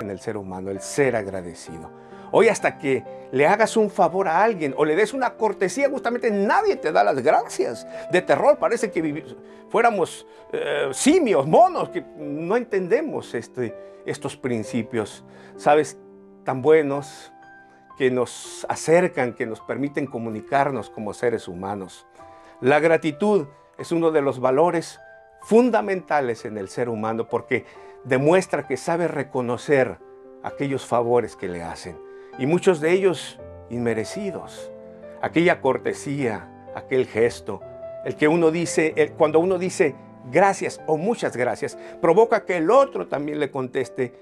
En el ser humano, el ser agradecido. Hoy hasta que le hagas un favor a alguien o le des una cortesía, justamente nadie te da las gracias. De terror parece que fuéramos eh, simios, monos, que no entendemos este, estos principios, ¿sabes? Tan buenos que nos acercan, que nos permiten comunicarnos como seres humanos. La gratitud es uno de los valores fundamentales en el ser humano porque demuestra que sabe reconocer aquellos favores que le hacen y muchos de ellos inmerecidos. Aquella cortesía, aquel gesto, el que uno dice, cuando uno dice gracias o muchas gracias, provoca que el otro también le conteste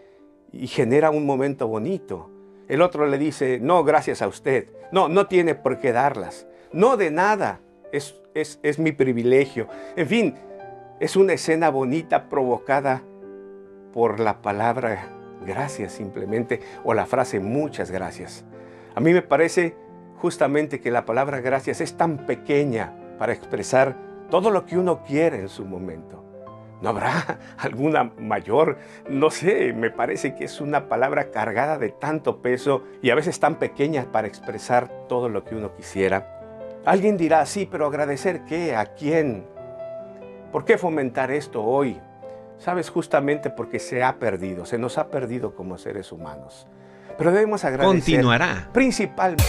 y genera un momento bonito. El otro le dice, no, gracias a usted. No, no tiene por qué darlas. No de nada. Es, es, es mi privilegio. En fin, es una escena bonita provocada por la palabra gracias simplemente o la frase muchas gracias. A mí me parece justamente que la palabra gracias es tan pequeña para expresar todo lo que uno quiere en su momento. ¿No habrá alguna mayor? No sé, me parece que es una palabra cargada de tanto peso y a veces tan pequeña para expresar todo lo que uno quisiera. Alguien dirá, sí, pero agradecer qué, a quién. ¿Por qué fomentar esto hoy? Sabes, justamente porque se ha perdido, se nos ha perdido como seres humanos. Pero debemos agradecer. Continuará. Principalmente.